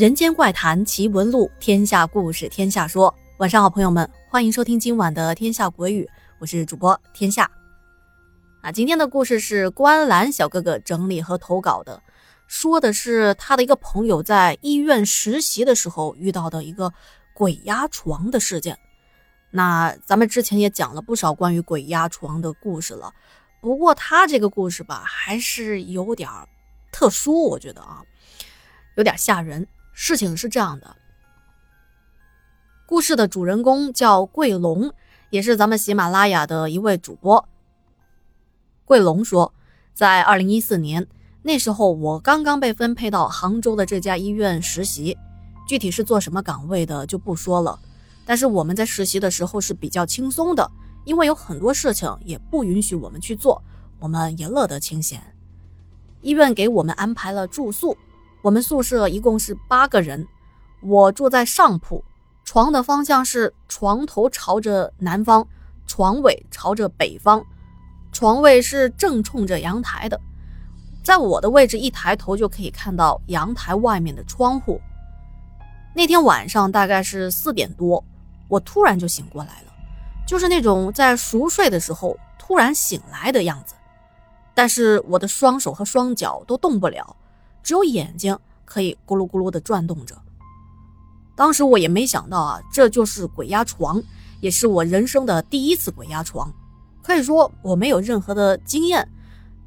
人间怪谈奇闻录，天下故事天下说。晚上好，朋友们，欢迎收听今晚的《天下鬼语》，我是主播天下。啊，今天的故事是观澜小哥哥整理和投稿的，说的是他的一个朋友在医院实习的时候遇到的一个鬼压床的事件。那咱们之前也讲了不少关于鬼压床的故事了，不过他这个故事吧，还是有点特殊，我觉得啊，有点吓人。事情是这样的。故事的主人公叫桂龙，也是咱们喜马拉雅的一位主播。桂龙说，在二零一四年那时候，我刚刚被分配到杭州的这家医院实习，具体是做什么岗位的就不说了。但是我们在实习的时候是比较轻松的，因为有很多事情也不允许我们去做，我们也乐得清闲。医院给我们安排了住宿，我们宿舍一共是八个人，我住在上铺。床的方向是床头朝着南方，床尾朝着北方，床位是正冲着阳台的。在我的位置，一抬头就可以看到阳台外面的窗户。那天晚上大概是四点多，我突然就醒过来了，就是那种在熟睡的时候突然醒来的样子。但是我的双手和双脚都动不了，只有眼睛可以咕噜咕噜地转动着。当时我也没想到啊，这就是鬼压床，也是我人生的第一次鬼压床。可以说我没有任何的经验，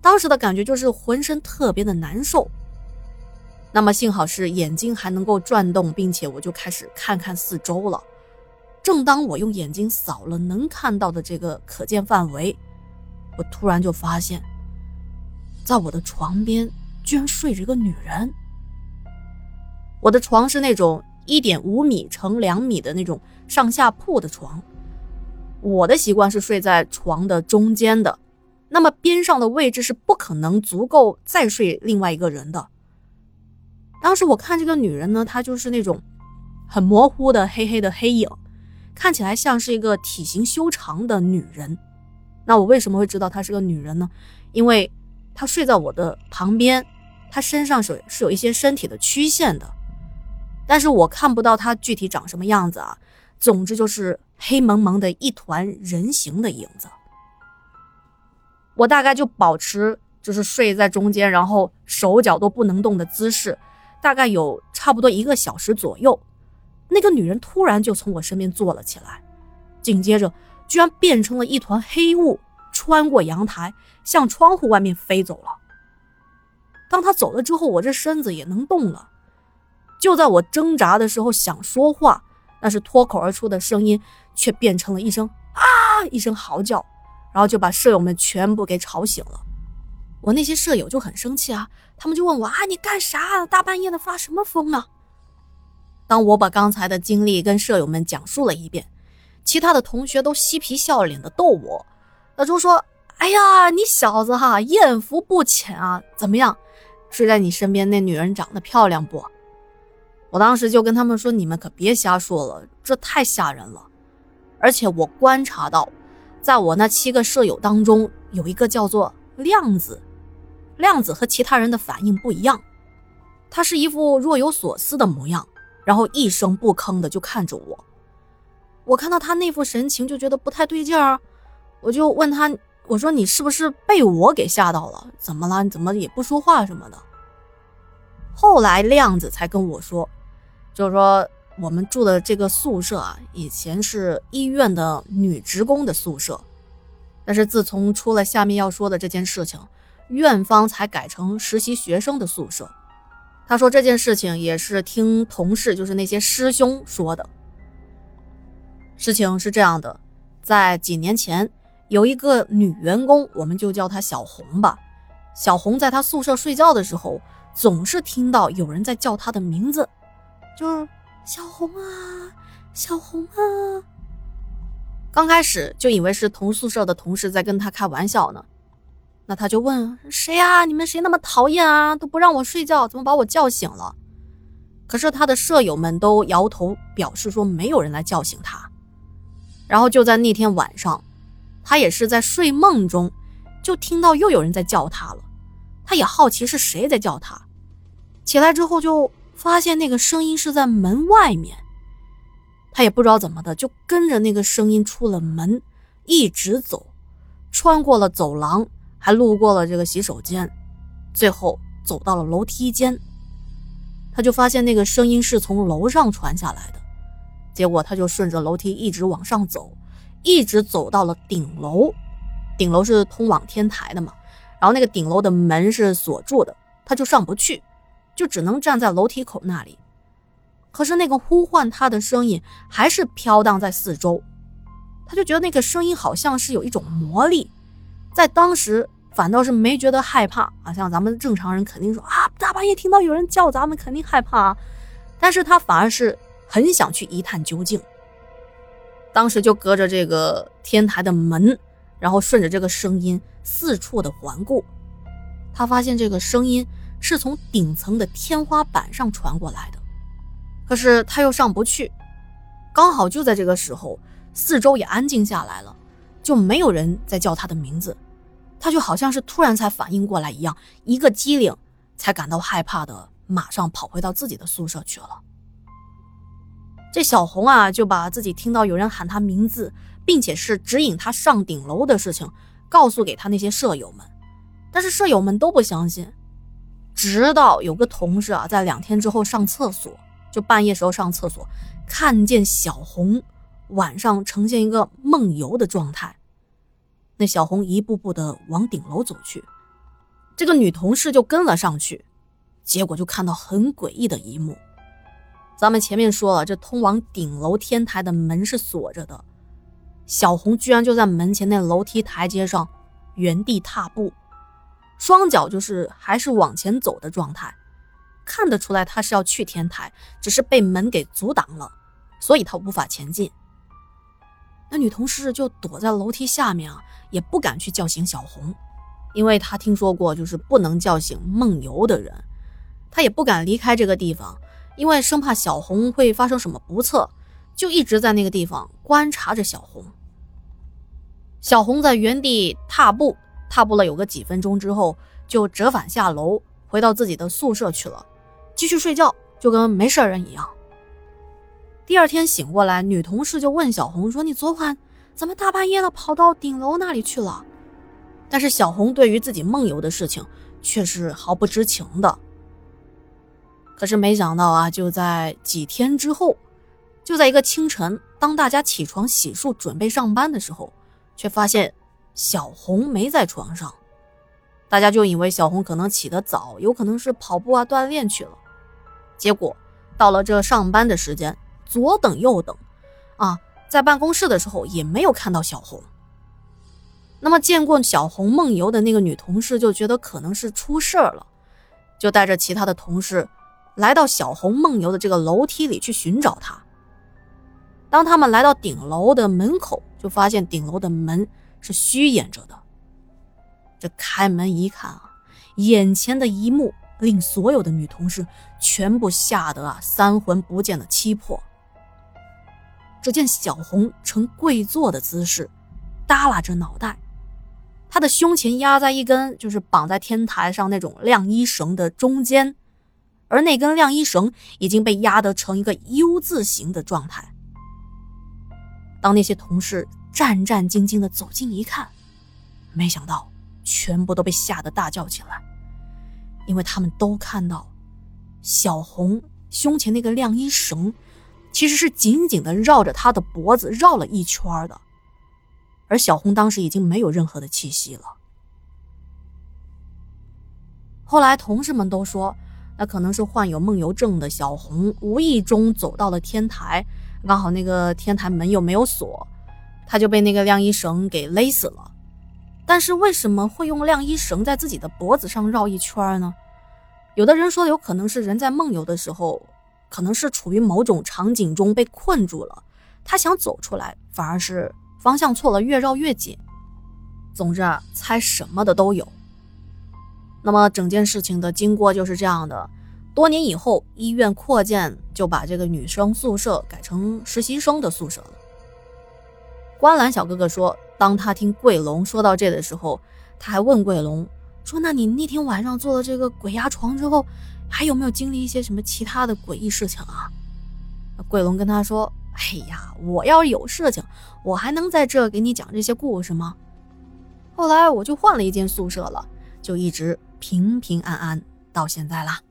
当时的感觉就是浑身特别的难受。那么幸好是眼睛还能够转动，并且我就开始看看四周了。正当我用眼睛扫了能看到的这个可见范围，我突然就发现，在我的床边居然睡着一个女人。我的床是那种。一点五米乘两米的那种上下铺的床，我的习惯是睡在床的中间的，那么边上的位置是不可能足够再睡另外一个人的。当时我看这个女人呢，她就是那种很模糊的黑黑的黑影，看起来像是一个体型修长的女人。那我为什么会知道她是个女人呢？因为他睡在我的旁边，他身上是是有一些身体的曲线的。但是我看不到他具体长什么样子啊，总之就是黑蒙蒙的一团人形的影子。我大概就保持就是睡在中间，然后手脚都不能动的姿势，大概有差不多一个小时左右。那个女人突然就从我身边坐了起来，紧接着居然变成了一团黑雾，穿过阳台向窗户外面飞走了。当他走了之后，我这身子也能动了。就在我挣扎的时候，想说话，那是脱口而出的声音，却变成了一声啊一声嚎叫，然后就把舍友们全部给吵醒了。我那些舍友就很生气啊，他们就问我啊，你干啥？大半夜的发什么疯啊？当我把刚才的经历跟舍友们讲述了一遍，其他的同学都嬉皮笑脸的逗我，老朱说，哎呀，你小子哈，艳福不浅啊，怎么样？睡在你身边那女人长得漂亮不？我当时就跟他们说：“你们可别瞎说了，这太吓人了。而且我观察到，在我那七个舍友当中，有一个叫做亮子。亮子和其他人的反应不一样，他是一副若有所思的模样，然后一声不吭的就看着我。我看到他那副神情，就觉得不太对劲儿。我就问他：我说你是不是被我给吓到了？怎么了？你怎么也不说话什么的？后来亮子才跟我说。”就是说，我们住的这个宿舍啊，以前是医院的女职工的宿舍，但是自从出了下面要说的这件事情，院方才改成实习学生的宿舍。他说这件事情也是听同事，就是那些师兄说的。事情是这样的，在几年前，有一个女员工，我们就叫她小红吧。小红在她宿舍睡觉的时候，总是听到有人在叫她的名字。就是小红啊，小红啊。刚开始就以为是同宿舍的同事在跟他开玩笑呢，那他就问谁呀？你们谁那么讨厌啊？都不让我睡觉，怎么把我叫醒了？可是他的舍友们都摇头表示说没有人来叫醒他。然后就在那天晚上，他也是在睡梦中，就听到又有人在叫他了。他也好奇是谁在叫他，起来之后就。发现那个声音是在门外面。他也不知道怎么的，就跟着那个声音出了门，一直走，穿过了走廊，还路过了这个洗手间，最后走到了楼梯间。他就发现那个声音是从楼上传下来的，结果他就顺着楼梯一直往上走，一直走到了顶楼。顶楼是通往天台的嘛，然后那个顶楼的门是锁住的，他就上不去，就只能站在楼梯口那里。可是那个呼唤他的声音还是飘荡在四周，他就觉得那个声音好像是有一种魔力，在当时反倒是没觉得害怕啊，像咱们正常人肯定说啊，大半夜听到有人叫咱们肯定害怕，但是他反而是很想去一探究竟。当时就隔着这个天台的门。然后顺着这个声音四处的环顾，他发现这个声音是从顶层的天花板上传过来的，可是他又上不去。刚好就在这个时候，四周也安静下来了，就没有人在叫他的名字。他就好像是突然才反应过来一样，一个机灵，才感到害怕的，马上跑回到自己的宿舍去了。这小红啊，就把自己听到有人喊她名字。并且是指引她上顶楼的事情，告诉给她那些舍友们，但是舍友们都不相信。直到有个同事啊，在两天之后上厕所，就半夜时候上厕所，看见小红晚上呈现一个梦游的状态。那小红一步步的往顶楼走去，这个女同事就跟了上去，结果就看到很诡异的一幕。咱们前面说了，这通往顶楼天台的门是锁着的。小红居然就在门前那楼梯台阶上原地踏步，双脚就是还是往前走的状态，看得出来她是要去天台，只是被门给阻挡了，所以她无法前进。那女同事就躲在楼梯下面啊，也不敢去叫醒小红，因为她听说过就是不能叫醒梦游的人，她也不敢离开这个地方，因为生怕小红会发生什么不测。就一直在那个地方观察着小红。小红在原地踏步，踏步了有个几分钟之后，就折返下楼，回到自己的宿舍去了，继续睡觉，就跟没事人一样。第二天醒过来，女同事就问小红说：“你昨晚怎么大半夜的跑到顶楼那里去了？”但是小红对于自己梦游的事情却是毫不知情的。可是没想到啊，就在几天之后。就在一个清晨，当大家起床洗漱准备上班的时候，却发现小红没在床上。大家就以为小红可能起得早，有可能是跑步啊锻炼去了。结果到了这上班的时间，左等右等，啊，在办公室的时候也没有看到小红。那么见过小红梦游的那个女同事就觉得可能是出事儿了，就带着其他的同事来到小红梦游的这个楼梯里去寻找她。当他们来到顶楼的门口，就发现顶楼的门是虚掩着的。这开门一看啊，眼前的一幕令所有的女同事全部吓得啊三魂不见的七魄。只见小红呈跪坐的姿势，耷拉着脑袋，她的胸前压在一根就是绑在天台上那种晾衣绳的中间，而那根晾衣绳已经被压得成一个 U 字形的状态。当那些同事战战兢兢地走近一看，没想到全部都被吓得大叫起来，因为他们都看到小红胸前那个晾衣绳其实是紧紧地绕着她的脖子绕了一圈的，而小红当时已经没有任何的气息了。后来同事们都说，那可能是患有梦游症的小红无意中走到了天台。刚好那个天台门又没有锁，他就被那个晾衣绳给勒死了。但是为什么会用晾衣绳在自己的脖子上绕一圈呢？有的人说，有可能是人在梦游的时候，可能是处于某种场景中被困住了，他想走出来，反而是方向错了，越绕越紧。总之啊，猜什么的都有。那么整件事情的经过就是这样的。多年以后，医院扩建，就把这个女生宿舍改成实习生的宿舍了。观澜小哥哥说，当他听桂龙说到这的时候，他还问桂龙说：“那你那天晚上做了这个鬼压床之后，还有没有经历一些什么其他的诡异事情啊？桂龙跟他说：“哎呀，我要是有事情，我还能在这给你讲这些故事吗？”后来我就换了一间宿舍了，就一直平平安安到现在啦。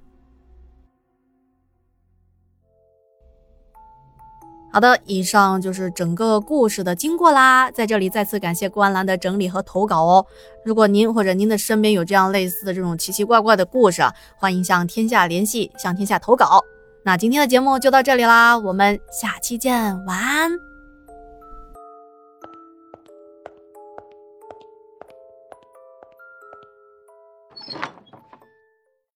好的，以上就是整个故事的经过啦。在这里再次感谢关兰的整理和投稿哦。如果您或者您的身边有这样类似的这种奇奇怪怪的故事，欢迎向天下联系，向天下投稿。那今天的节目就到这里啦，我们下期见，晚安。